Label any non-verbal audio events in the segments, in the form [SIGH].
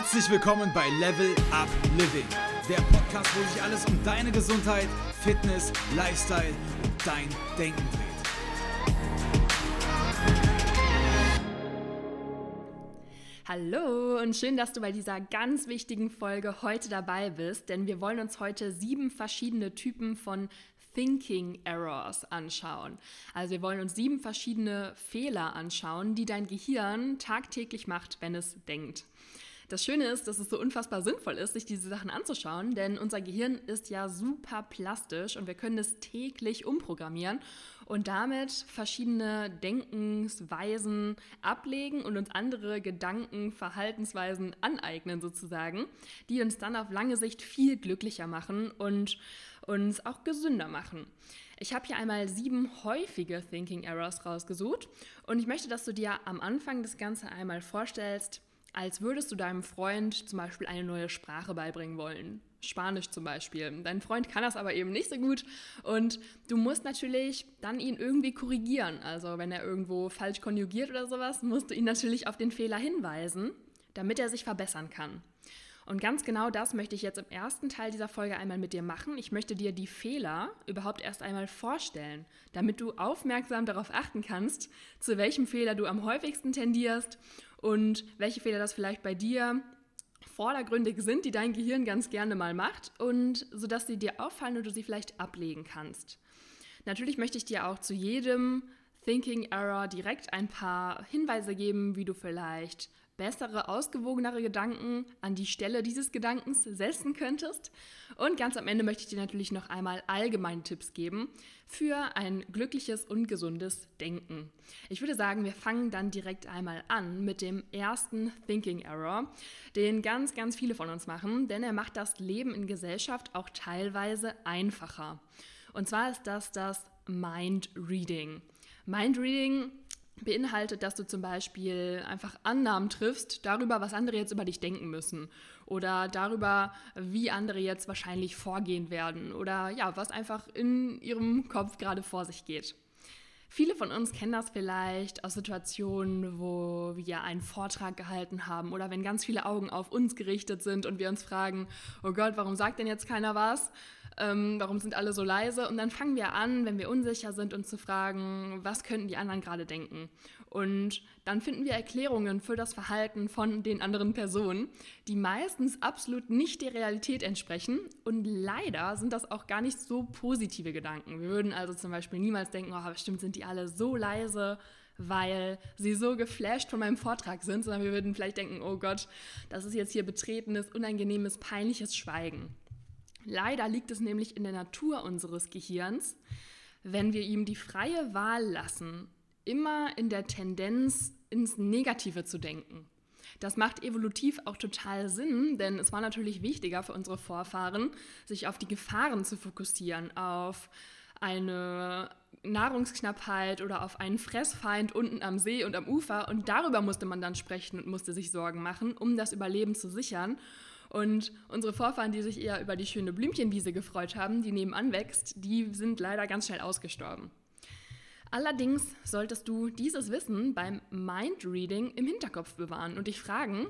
Herzlich willkommen bei Level Up Living, der Podcast, wo sich alles um deine Gesundheit, Fitness, Lifestyle und dein Denken dreht. Hallo und schön, dass du bei dieser ganz wichtigen Folge heute dabei bist, denn wir wollen uns heute sieben verschiedene Typen von Thinking Errors anschauen. Also wir wollen uns sieben verschiedene Fehler anschauen, die dein Gehirn tagtäglich macht, wenn es denkt. Das Schöne ist, dass es so unfassbar sinnvoll ist, sich diese Sachen anzuschauen, denn unser Gehirn ist ja super plastisch und wir können es täglich umprogrammieren und damit verschiedene Denkensweisen ablegen und uns andere Gedanken, Verhaltensweisen aneignen sozusagen, die uns dann auf lange Sicht viel glücklicher machen und uns auch gesünder machen. Ich habe hier einmal sieben häufige Thinking Errors rausgesucht und ich möchte, dass du dir am Anfang das Ganze einmal vorstellst, als würdest du deinem Freund zum Beispiel eine neue Sprache beibringen wollen. Spanisch zum Beispiel. Dein Freund kann das aber eben nicht so gut und du musst natürlich dann ihn irgendwie korrigieren. Also wenn er irgendwo falsch konjugiert oder sowas, musst du ihn natürlich auf den Fehler hinweisen, damit er sich verbessern kann. Und ganz genau das möchte ich jetzt im ersten Teil dieser Folge einmal mit dir machen. Ich möchte dir die Fehler überhaupt erst einmal vorstellen, damit du aufmerksam darauf achten kannst, zu welchem Fehler du am häufigsten tendierst und welche Fehler das vielleicht bei dir vordergründig sind, die dein Gehirn ganz gerne mal macht und sodass sie dir auffallen und du sie vielleicht ablegen kannst. Natürlich möchte ich dir auch zu jedem Thinking Error direkt ein paar Hinweise geben, wie du vielleicht bessere, ausgewogenere Gedanken an die Stelle dieses Gedankens setzen könntest. Und ganz am Ende möchte ich dir natürlich noch einmal allgemeine Tipps geben für ein glückliches und gesundes Denken. Ich würde sagen, wir fangen dann direkt einmal an mit dem ersten Thinking Error, den ganz, ganz viele von uns machen, denn er macht das Leben in Gesellschaft auch teilweise einfacher. Und zwar ist das das Mind Reading. Mind Reading beinhaltet, dass du zum Beispiel einfach Annahmen triffst darüber, was andere jetzt über dich denken müssen oder darüber, wie andere jetzt wahrscheinlich vorgehen werden oder ja, was einfach in ihrem Kopf gerade vor sich geht. Viele von uns kennen das vielleicht aus Situationen, wo wir einen Vortrag gehalten haben oder wenn ganz viele Augen auf uns gerichtet sind und wir uns fragen, oh Gott, warum sagt denn jetzt keiner was? Ähm, warum sind alle so leise? Und dann fangen wir an, wenn wir unsicher sind, uns zu fragen, was könnten die anderen gerade denken? Und dann finden wir Erklärungen für das Verhalten von den anderen Personen, die meistens absolut nicht der Realität entsprechen. Und leider sind das auch gar nicht so positive Gedanken. Wir würden also zum Beispiel niemals denken, oh, bestimmt sind die alle so leise, weil sie so geflasht von meinem Vortrag sind, sondern wir würden vielleicht denken, oh Gott, das ist jetzt hier betretenes, unangenehmes, peinliches Schweigen. Leider liegt es nämlich in der Natur unseres Gehirns, wenn wir ihm die freie Wahl lassen, immer in der Tendenz ins Negative zu denken. Das macht evolutiv auch total Sinn, denn es war natürlich wichtiger für unsere Vorfahren, sich auf die Gefahren zu fokussieren, auf eine Nahrungsknappheit oder auf einen Fressfeind unten am See und am Ufer. Und darüber musste man dann sprechen und musste sich Sorgen machen, um das Überleben zu sichern. Und unsere Vorfahren, die sich eher über die schöne Blümchenwiese gefreut haben, die nebenan wächst, die sind leider ganz schnell ausgestorben. Allerdings solltest du dieses Wissen beim Mindreading im Hinterkopf bewahren und dich fragen,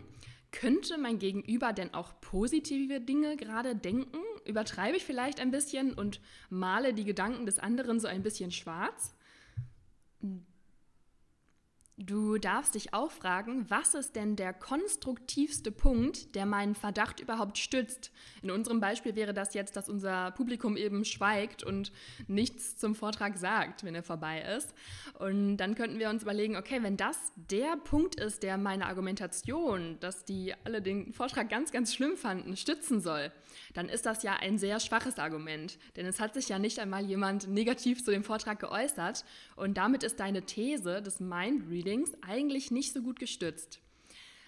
könnte mein Gegenüber denn auch positive Dinge gerade denken? Übertreibe ich vielleicht ein bisschen und male die Gedanken des anderen so ein bisschen schwarz? Du darfst dich auch fragen, was ist denn der konstruktivste Punkt, der meinen Verdacht überhaupt stützt? In unserem Beispiel wäre das jetzt, dass unser Publikum eben schweigt und nichts zum Vortrag sagt, wenn er vorbei ist. Und dann könnten wir uns überlegen, okay, wenn das der Punkt ist, der meine Argumentation, dass die alle den Vortrag ganz, ganz schlimm fanden, stützen soll, dann ist das ja ein sehr schwaches Argument. Denn es hat sich ja nicht einmal jemand negativ zu dem Vortrag geäußert. Und damit ist deine These des Mind-Reading Readings eigentlich nicht so gut gestützt.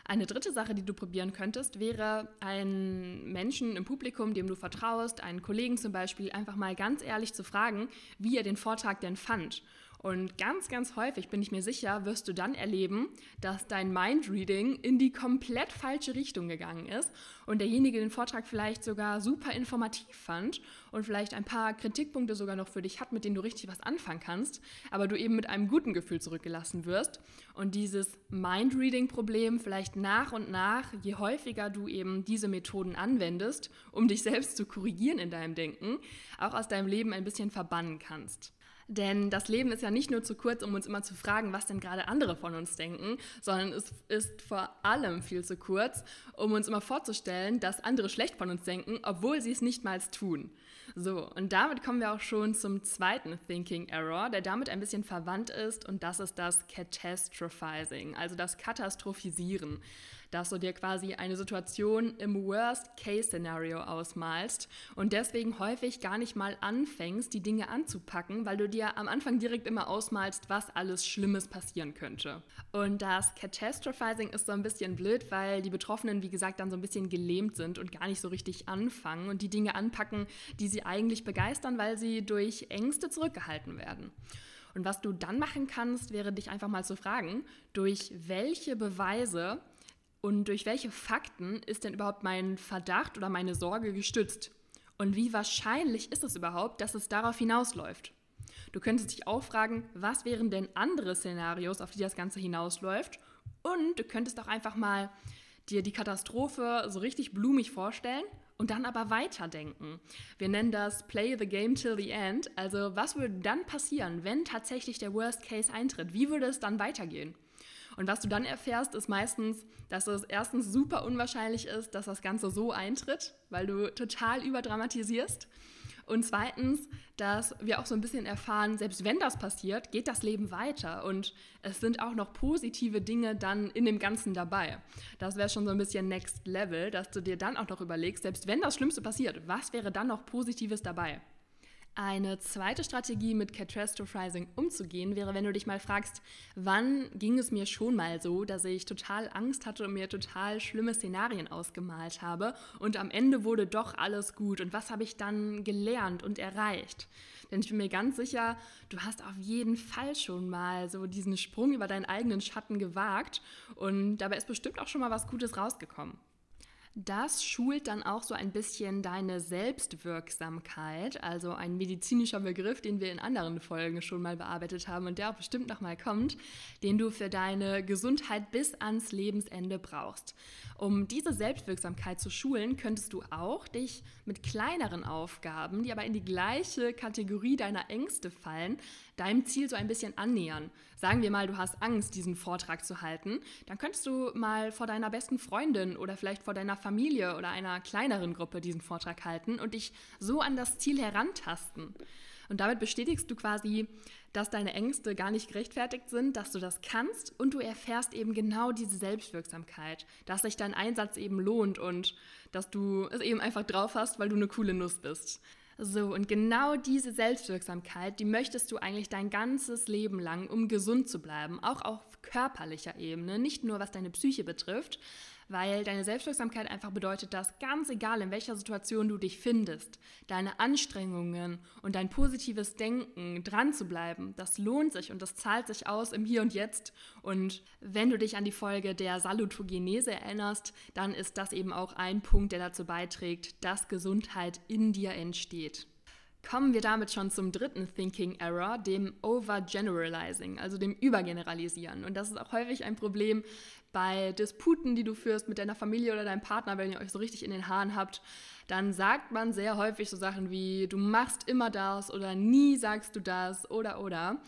Eine dritte Sache, die du probieren könntest, wäre einen Menschen im Publikum, dem du vertraust, einen Kollegen zum Beispiel, einfach mal ganz ehrlich zu fragen, wie er den Vortrag denn fand. Und ganz, ganz häufig bin ich mir sicher, wirst du dann erleben, dass dein Mindreading in die komplett falsche Richtung gegangen ist und derjenige den Vortrag vielleicht sogar super informativ fand und vielleicht ein paar Kritikpunkte sogar noch für dich hat, mit denen du richtig was anfangen kannst, aber du eben mit einem guten Gefühl zurückgelassen wirst und dieses Mindreading-Problem vielleicht nach und nach, je häufiger du eben diese Methoden anwendest, um dich selbst zu korrigieren in deinem Denken, auch aus deinem Leben ein bisschen verbannen kannst. Denn das Leben ist ja nicht nur zu kurz, um uns immer zu fragen, was denn gerade andere von uns denken, sondern es ist vor allem viel zu kurz, um uns immer vorzustellen, dass andere schlecht von uns denken, obwohl sie es nicht mal tun. So, und damit kommen wir auch schon zum zweiten Thinking Error, der damit ein bisschen verwandt ist, und das ist das Catastrophizing, also das Katastrophisieren dass du dir quasi eine Situation im Worst-Case-Szenario ausmalst und deswegen häufig gar nicht mal anfängst, die Dinge anzupacken, weil du dir am Anfang direkt immer ausmalst, was alles Schlimmes passieren könnte. Und das Catastrophizing ist so ein bisschen blöd, weil die Betroffenen, wie gesagt, dann so ein bisschen gelähmt sind und gar nicht so richtig anfangen und die Dinge anpacken, die sie eigentlich begeistern, weil sie durch Ängste zurückgehalten werden. Und was du dann machen kannst, wäre dich einfach mal zu fragen, durch welche Beweise und durch welche Fakten ist denn überhaupt mein Verdacht oder meine Sorge gestützt? Und wie wahrscheinlich ist es überhaupt, dass es darauf hinausläuft? Du könntest dich auch fragen, was wären denn andere Szenarios, auf die das Ganze hinausläuft? Und du könntest auch einfach mal dir die Katastrophe so richtig blumig vorstellen und dann aber weiterdenken. Wir nennen das Play the Game till the end. Also was würde dann passieren, wenn tatsächlich der Worst Case eintritt? Wie würde es dann weitergehen? Und was du dann erfährst, ist meistens, dass es erstens super unwahrscheinlich ist, dass das Ganze so eintritt, weil du total überdramatisierst. Und zweitens, dass wir auch so ein bisschen erfahren, selbst wenn das passiert, geht das Leben weiter und es sind auch noch positive Dinge dann in dem Ganzen dabei. Das wäre schon so ein bisschen Next Level, dass du dir dann auch noch überlegst, selbst wenn das Schlimmste passiert, was wäre dann noch Positives dabei? Eine zweite Strategie, mit Catastrophizing umzugehen, wäre, wenn du dich mal fragst, wann ging es mir schon mal so, dass ich total Angst hatte und mir total schlimme Szenarien ausgemalt habe und am Ende wurde doch alles gut und was habe ich dann gelernt und erreicht? Denn ich bin mir ganz sicher, du hast auf jeden Fall schon mal so diesen Sprung über deinen eigenen Schatten gewagt und dabei ist bestimmt auch schon mal was Gutes rausgekommen. Das schult dann auch so ein bisschen deine Selbstwirksamkeit, also ein medizinischer Begriff, den wir in anderen Folgen schon mal bearbeitet haben und der auch bestimmt nochmal kommt, den du für deine Gesundheit bis ans Lebensende brauchst. Um diese Selbstwirksamkeit zu schulen, könntest du auch dich mit kleineren Aufgaben, die aber in die gleiche Kategorie deiner Ängste fallen, deinem Ziel so ein bisschen annähern. Sagen wir mal, du hast Angst, diesen Vortrag zu halten, dann könntest du mal vor deiner besten Freundin oder vielleicht vor deiner Familie oder einer kleineren Gruppe diesen Vortrag halten und dich so an das Ziel herantasten. Und damit bestätigst du quasi, dass deine Ängste gar nicht gerechtfertigt sind, dass du das kannst und du erfährst eben genau diese Selbstwirksamkeit, dass sich dein Einsatz eben lohnt und dass du es eben einfach drauf hast, weil du eine coole Nuss bist. So, und genau diese Selbstwirksamkeit, die möchtest du eigentlich dein ganzes Leben lang, um gesund zu bleiben, auch auf körperlicher Ebene, nicht nur was deine Psyche betrifft, weil deine Selbstwirksamkeit einfach bedeutet, dass ganz egal in welcher Situation du dich findest, deine Anstrengungen und dein positives Denken dran zu bleiben, das lohnt sich und das zahlt sich aus im Hier und Jetzt. Und wenn du dich an die Folge der Salutogenese erinnerst, dann ist das eben auch ein Punkt, der dazu beiträgt, dass Gesundheit in dir entsteht. Kommen wir damit schon zum dritten Thinking Error, dem Overgeneralizing, also dem Übergeneralisieren. Und das ist auch häufig ein Problem bei Disputen, die du führst mit deiner Familie oder deinem Partner, wenn ihr euch so richtig in den Haaren habt. Dann sagt man sehr häufig so Sachen wie, du machst immer das oder nie sagst du das oder oder.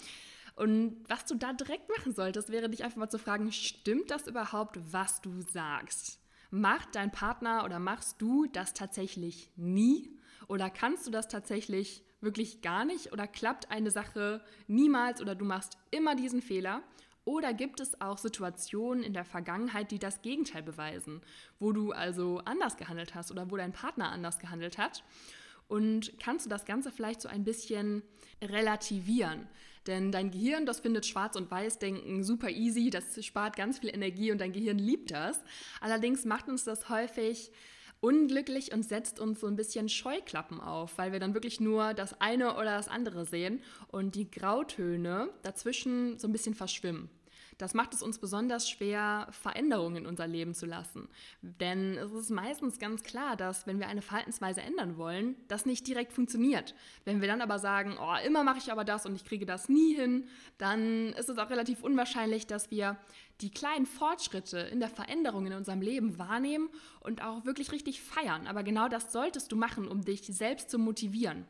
Und was du da direkt machen solltest, wäre dich einfach mal zu fragen, stimmt das überhaupt, was du sagst? Macht dein Partner oder machst du das tatsächlich nie? Oder kannst du das tatsächlich wirklich gar nicht? Oder klappt eine Sache niemals oder du machst immer diesen Fehler? Oder gibt es auch Situationen in der Vergangenheit, die das Gegenteil beweisen, wo du also anders gehandelt hast oder wo dein Partner anders gehandelt hat? Und kannst du das Ganze vielleicht so ein bisschen relativieren? Denn dein Gehirn, das findet Schwarz- und Weiß-Denken super easy, das spart ganz viel Energie und dein Gehirn liebt das. Allerdings macht uns das häufig unglücklich und setzt uns so ein bisschen Scheuklappen auf, weil wir dann wirklich nur das eine oder das andere sehen und die Grautöne dazwischen so ein bisschen verschwimmen. Das macht es uns besonders schwer, Veränderungen in unser Leben zu lassen. Denn es ist meistens ganz klar, dass wenn wir eine Verhaltensweise ändern wollen, das nicht direkt funktioniert. Wenn wir dann aber sagen, oh, immer mache ich aber das und ich kriege das nie hin, dann ist es auch relativ unwahrscheinlich, dass wir die kleinen Fortschritte in der Veränderung in unserem Leben wahrnehmen und auch wirklich richtig feiern. Aber genau das solltest du machen, um dich selbst zu motivieren.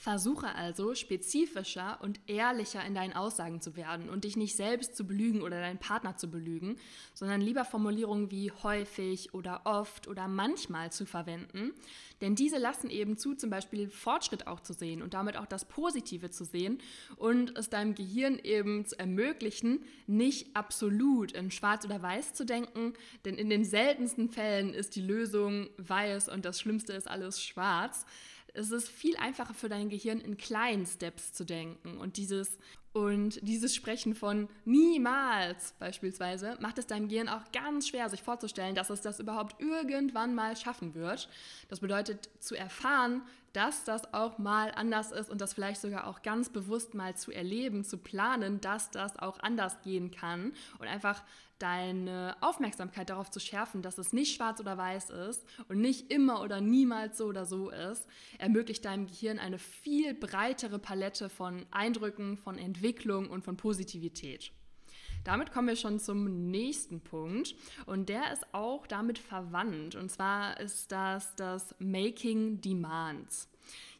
Versuche also spezifischer und ehrlicher in deinen Aussagen zu werden und dich nicht selbst zu belügen oder deinen Partner zu belügen, sondern lieber Formulierungen wie häufig oder oft oder manchmal zu verwenden. Denn diese lassen eben zu, zum Beispiel Fortschritt auch zu sehen und damit auch das Positive zu sehen und es deinem Gehirn eben zu ermöglichen, nicht absolut in Schwarz oder Weiß zu denken, denn in den seltensten Fällen ist die Lösung weiß und das Schlimmste ist alles schwarz es ist viel einfacher für dein Gehirn in kleinen Steps zu denken und dieses und dieses Sprechen von niemals beispielsweise macht es deinem Gehirn auch ganz schwer, sich vorzustellen, dass es das überhaupt irgendwann mal schaffen wird. Das bedeutet zu erfahren, dass das auch mal anders ist und das vielleicht sogar auch ganz bewusst mal zu erleben, zu planen, dass das auch anders gehen kann und einfach deine Aufmerksamkeit darauf zu schärfen, dass es nicht schwarz oder weiß ist und nicht immer oder niemals so oder so ist, ermöglicht deinem Gehirn eine viel breitere Palette von Eindrücken, von Entwicklung und von Positivität. Damit kommen wir schon zum nächsten Punkt und der ist auch damit verwandt. Und zwar ist das das Making Demands.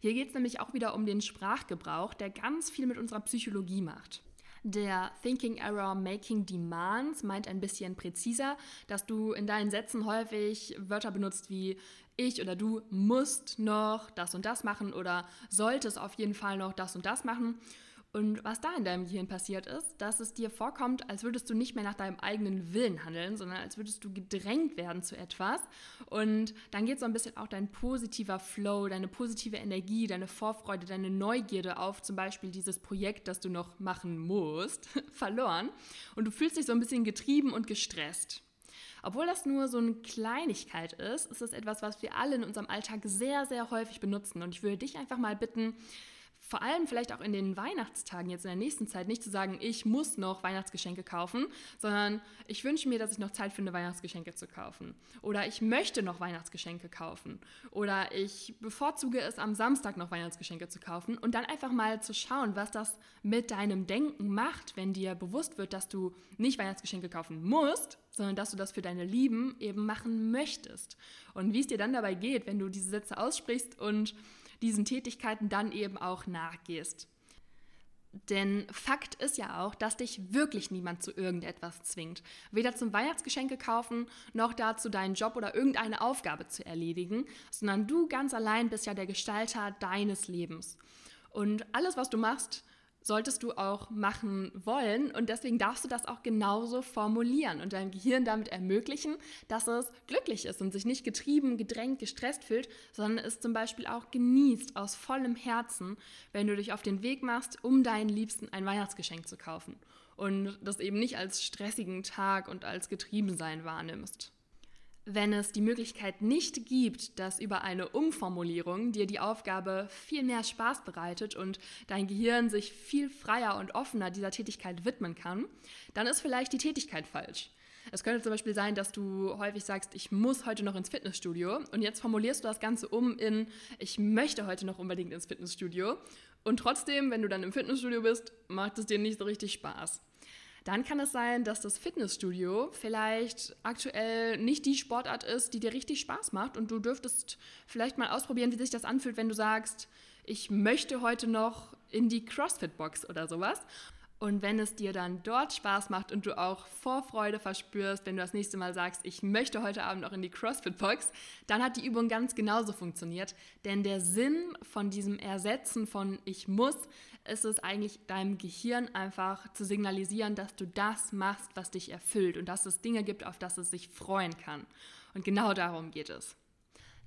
Hier geht es nämlich auch wieder um den Sprachgebrauch, der ganz viel mit unserer Psychologie macht. Der Thinking Error Making Demands meint ein bisschen präziser, dass du in deinen Sätzen häufig Wörter benutzt wie ich oder du musst noch das und das machen oder solltest auf jeden Fall noch das und das machen. Und was da in deinem Gehirn passiert ist, dass es dir vorkommt, als würdest du nicht mehr nach deinem eigenen Willen handeln, sondern als würdest du gedrängt werden zu etwas. Und dann geht so ein bisschen auch dein positiver Flow, deine positive Energie, deine Vorfreude, deine Neugierde auf zum Beispiel dieses Projekt, das du noch machen musst, [LAUGHS] verloren. Und du fühlst dich so ein bisschen getrieben und gestresst. Obwohl das nur so eine Kleinigkeit ist, ist es etwas, was wir alle in unserem Alltag sehr, sehr häufig benutzen. Und ich würde dich einfach mal bitten, vor allem vielleicht auch in den Weihnachtstagen jetzt in der nächsten Zeit nicht zu sagen, ich muss noch Weihnachtsgeschenke kaufen, sondern ich wünsche mir, dass ich noch Zeit finde, Weihnachtsgeschenke zu kaufen. Oder ich möchte noch Weihnachtsgeschenke kaufen. Oder ich bevorzuge es, am Samstag noch Weihnachtsgeschenke zu kaufen und dann einfach mal zu schauen, was das mit deinem Denken macht, wenn dir bewusst wird, dass du nicht Weihnachtsgeschenke kaufen musst, sondern dass du das für deine Lieben eben machen möchtest. Und wie es dir dann dabei geht, wenn du diese Sätze aussprichst und diesen Tätigkeiten dann eben auch nachgehst. Denn Fakt ist ja auch, dass dich wirklich niemand zu irgendetwas zwingt. Weder zum Weihnachtsgeschenke kaufen, noch dazu deinen Job oder irgendeine Aufgabe zu erledigen, sondern du ganz allein bist ja der Gestalter deines Lebens. Und alles, was du machst, solltest du auch machen wollen. Und deswegen darfst du das auch genauso formulieren und deinem Gehirn damit ermöglichen, dass es glücklich ist und sich nicht getrieben, gedrängt, gestresst fühlt, sondern es zum Beispiel auch genießt aus vollem Herzen, wenn du dich auf den Weg machst, um deinen Liebsten ein Weihnachtsgeschenk zu kaufen. Und das eben nicht als stressigen Tag und als Getriebensein wahrnimmst wenn es die Möglichkeit nicht gibt, dass über eine Umformulierung dir die Aufgabe viel mehr Spaß bereitet und dein Gehirn sich viel freier und offener dieser Tätigkeit widmen kann, dann ist vielleicht die Tätigkeit falsch. Es könnte zum Beispiel sein, dass du häufig sagst, ich muss heute noch ins Fitnessstudio und jetzt formulierst du das Ganze um in, ich möchte heute noch unbedingt ins Fitnessstudio und trotzdem, wenn du dann im Fitnessstudio bist, macht es dir nicht so richtig Spaß dann kann es sein, dass das Fitnessstudio vielleicht aktuell nicht die Sportart ist, die dir richtig Spaß macht und du dürftest vielleicht mal ausprobieren, wie sich das anfühlt, wenn du sagst, ich möchte heute noch in die CrossFit-Box oder sowas. Und wenn es dir dann dort Spaß macht und du auch Vorfreude verspürst, wenn du das nächste Mal sagst, ich möchte heute Abend noch in die CrossFit-Box, dann hat die Übung ganz genauso funktioniert. Denn der Sinn von diesem Ersetzen von ich muss, ist es eigentlich deinem Gehirn einfach zu signalisieren, dass du das machst, was dich erfüllt und dass es Dinge gibt, auf das es sich freuen kann. Und genau darum geht es.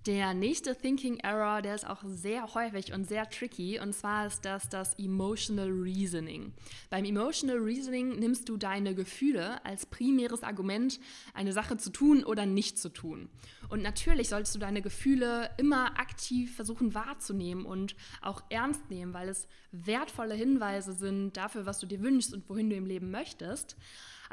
Der nächste Thinking Error, der ist auch sehr häufig und sehr tricky, und zwar ist das das Emotional Reasoning. Beim Emotional Reasoning nimmst du deine Gefühle als primäres Argument, eine Sache zu tun oder nicht zu tun. Und natürlich solltest du deine Gefühle immer aktiv versuchen wahrzunehmen und auch ernst nehmen, weil es wertvolle Hinweise sind dafür, was du dir wünschst und wohin du im Leben möchtest.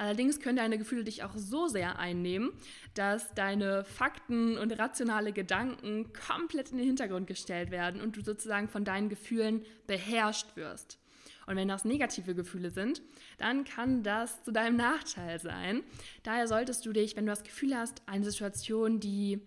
Allerdings können deine Gefühle dich auch so sehr einnehmen, dass deine Fakten und rationale Gedanken komplett in den Hintergrund gestellt werden und du sozusagen von deinen Gefühlen beherrscht wirst. Und wenn das negative Gefühle sind, dann kann das zu deinem Nachteil sein. Daher solltest du dich, wenn du das Gefühl hast, eine Situation, die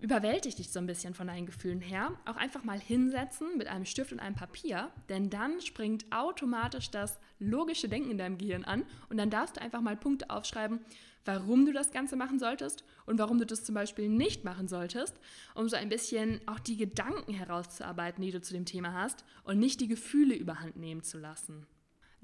überwältigt dich so ein bisschen von deinen Gefühlen her, auch einfach mal hinsetzen mit einem Stift und einem Papier, denn dann springt automatisch das logische Denken in deinem Gehirn an und dann darfst du einfach mal Punkte aufschreiben, warum du das Ganze machen solltest und warum du das zum Beispiel nicht machen solltest, um so ein bisschen auch die Gedanken herauszuarbeiten, die du zu dem Thema hast und nicht die Gefühle überhand nehmen zu lassen.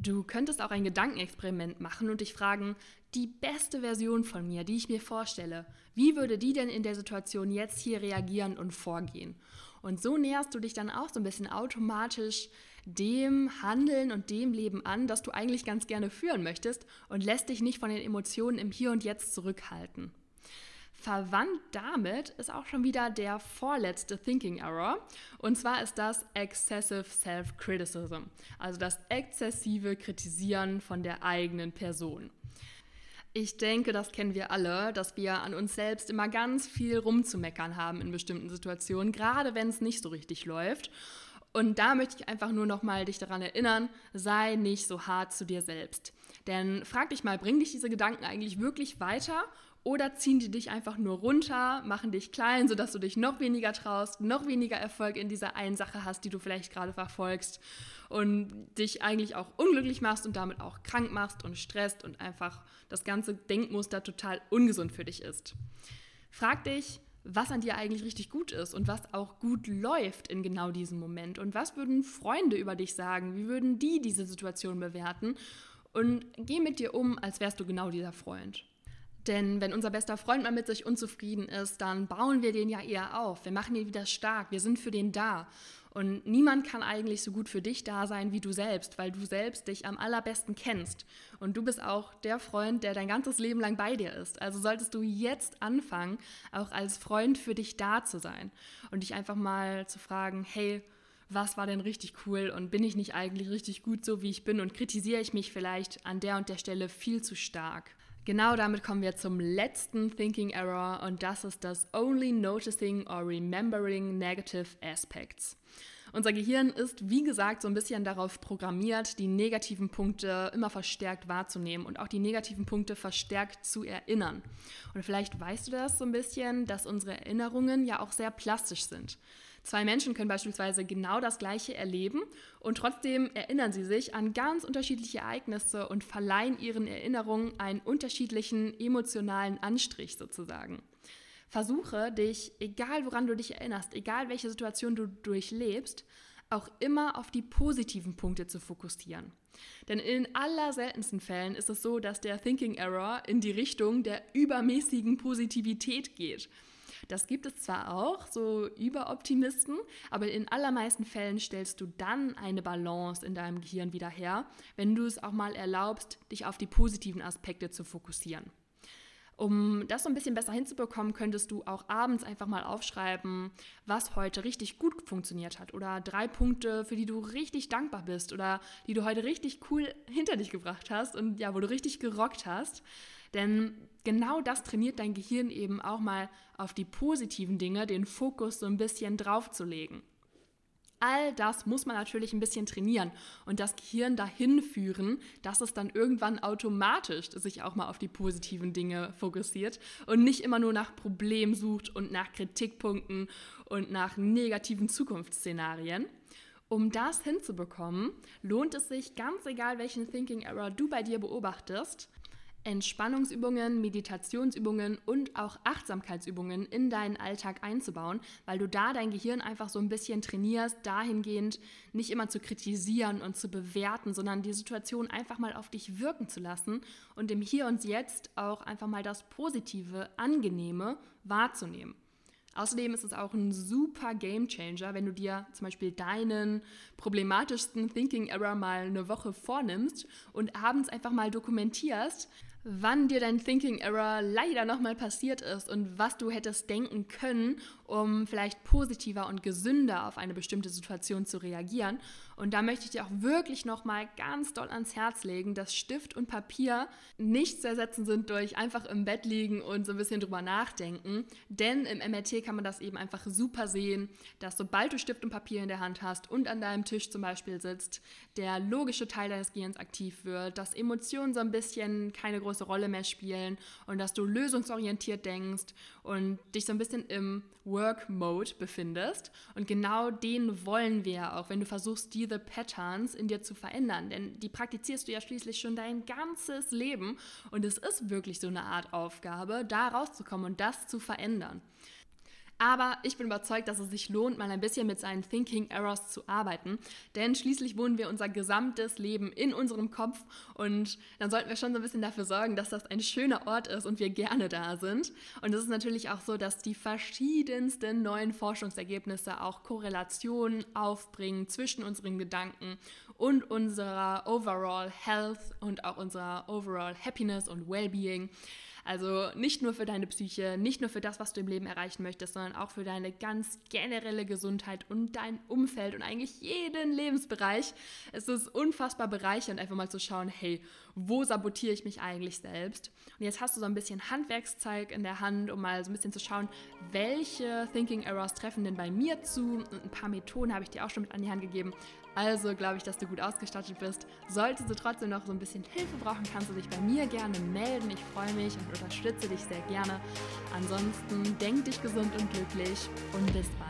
Du könntest auch ein Gedankenexperiment machen und dich fragen, die beste Version von mir, die ich mir vorstelle, wie würde die denn in der Situation jetzt hier reagieren und vorgehen? Und so näherst du dich dann auch so ein bisschen automatisch dem Handeln und dem Leben an, das du eigentlich ganz gerne führen möchtest und lässt dich nicht von den Emotionen im Hier und Jetzt zurückhalten. Verwandt damit ist auch schon wieder der vorletzte Thinking Error. Und zwar ist das Excessive Self-Criticism, also das exzessive Kritisieren von der eigenen Person. Ich denke, das kennen wir alle, dass wir an uns selbst immer ganz viel rumzumeckern haben in bestimmten Situationen, gerade wenn es nicht so richtig läuft. Und da möchte ich einfach nur noch mal dich daran erinnern, sei nicht so hart zu dir selbst. Denn frag dich mal, bringen dich diese Gedanken eigentlich wirklich weiter oder ziehen die dich einfach nur runter, machen dich klein, sodass du dich noch weniger traust, noch weniger Erfolg in dieser einen Sache hast, die du vielleicht gerade verfolgst und dich eigentlich auch unglücklich machst und damit auch krank machst und stresst und einfach das ganze Denkmuster total ungesund für dich ist. Frag dich, was an dir eigentlich richtig gut ist und was auch gut läuft in genau diesem Moment. Und was würden Freunde über dich sagen? Wie würden die diese Situation bewerten? Und geh mit dir um, als wärst du genau dieser Freund. Denn wenn unser bester Freund mal mit sich unzufrieden ist, dann bauen wir den ja eher auf. Wir machen ihn wieder stark. Wir sind für den da. Und niemand kann eigentlich so gut für dich da sein wie du selbst, weil du selbst dich am allerbesten kennst. Und du bist auch der Freund, der dein ganzes Leben lang bei dir ist. Also solltest du jetzt anfangen, auch als Freund für dich da zu sein. Und dich einfach mal zu fragen, hey, was war denn richtig cool und bin ich nicht eigentlich richtig gut so, wie ich bin und kritisiere ich mich vielleicht an der und der Stelle viel zu stark. Genau damit kommen wir zum letzten Thinking Error und das ist das Only Noticing or Remembering Negative Aspects. Unser Gehirn ist, wie gesagt, so ein bisschen darauf programmiert, die negativen Punkte immer verstärkt wahrzunehmen und auch die negativen Punkte verstärkt zu erinnern. Und vielleicht weißt du das so ein bisschen, dass unsere Erinnerungen ja auch sehr plastisch sind. Zwei Menschen können beispielsweise genau das Gleiche erleben und trotzdem erinnern sie sich an ganz unterschiedliche Ereignisse und verleihen ihren Erinnerungen einen unterschiedlichen emotionalen Anstrich sozusagen. Versuche dich, egal woran du dich erinnerst, egal welche Situation du durchlebst, auch immer auf die positiven Punkte zu fokussieren. Denn in aller seltensten Fällen ist es so, dass der Thinking Error in die Richtung der übermäßigen Positivität geht. Das gibt es zwar auch, so Überoptimisten, aber in allermeisten Fällen stellst du dann eine Balance in deinem Gehirn wieder her, wenn du es auch mal erlaubst, dich auf die positiven Aspekte zu fokussieren. Um das so ein bisschen besser hinzubekommen, könntest du auch abends einfach mal aufschreiben, was heute richtig gut funktioniert hat oder drei Punkte, für die du richtig dankbar bist oder die du heute richtig cool hinter dich gebracht hast und ja, wo du richtig gerockt hast. Denn genau das trainiert dein Gehirn eben auch mal auf die positiven Dinge, den Fokus so ein bisschen draufzulegen. All das muss man natürlich ein bisschen trainieren und das Gehirn dahin führen, dass es dann irgendwann automatisch sich auch mal auf die positiven Dinge fokussiert und nicht immer nur nach Problemen sucht und nach Kritikpunkten und nach negativen Zukunftsszenarien. Um das hinzubekommen, lohnt es sich, ganz egal welchen Thinking Error du bei dir beobachtest, Entspannungsübungen, Meditationsübungen und auch Achtsamkeitsübungen in deinen Alltag einzubauen, weil du da dein Gehirn einfach so ein bisschen trainierst, dahingehend nicht immer zu kritisieren und zu bewerten, sondern die Situation einfach mal auf dich wirken zu lassen und im Hier und Jetzt auch einfach mal das Positive, Angenehme wahrzunehmen. Außerdem ist es auch ein super Game Changer, wenn du dir zum Beispiel deinen problematischsten Thinking Error mal eine Woche vornimmst und abends einfach mal dokumentierst, wann dir dein Thinking Error leider nochmal passiert ist und was du hättest denken können, um vielleicht positiver und gesünder auf eine bestimmte Situation zu reagieren. Und da möchte ich dir auch wirklich nochmal ganz doll ans Herz legen, dass Stift und Papier nicht zu ersetzen sind durch einfach im Bett liegen und so ein bisschen drüber nachdenken. Denn im MRT kann man das eben einfach super sehen, dass sobald du Stift und Papier in der Hand hast und an deinem Tisch zum Beispiel sitzt, der logische Teil deines Gehirns aktiv wird, dass Emotionen so ein bisschen keine große Rolle mehr spielen und dass du lösungsorientiert denkst und dich so ein bisschen im Work-Mode befindest. Und genau den wollen wir auch, wenn du versuchst, diese Patterns in dir zu verändern. Denn die praktizierst du ja schließlich schon dein ganzes Leben. Und es ist wirklich so eine Art Aufgabe, da rauszukommen und das zu verändern. Aber ich bin überzeugt, dass es sich lohnt, mal ein bisschen mit seinen Thinking Errors zu arbeiten. Denn schließlich wohnen wir unser gesamtes Leben in unserem Kopf und dann sollten wir schon so ein bisschen dafür sorgen, dass das ein schöner Ort ist und wir gerne da sind. Und es ist natürlich auch so, dass die verschiedensten neuen Forschungsergebnisse auch Korrelationen aufbringen zwischen unseren Gedanken und unserer Overall Health und auch unserer Overall Happiness und Wellbeing. Also nicht nur für deine Psyche, nicht nur für das, was du im Leben erreichen möchtest, sondern auch für deine ganz generelle Gesundheit und dein Umfeld und eigentlich jeden Lebensbereich. Es ist unfassbar bereichernd, einfach mal zu schauen, hey, wo sabotiere ich mich eigentlich selbst? Und jetzt hast du so ein bisschen Handwerkszeug in der Hand, um mal so ein bisschen zu schauen, welche Thinking Errors treffen denn bei mir zu. Und ein paar Methoden habe ich dir auch schon mit an die Hand gegeben. Also glaube ich, dass du gut ausgestattet bist. Solltest du trotzdem noch so ein bisschen Hilfe brauchen, kannst du dich bei mir gerne melden. Ich freue mich und unterstütze dich sehr gerne. Ansonsten denk dich gesund und glücklich und bis bald.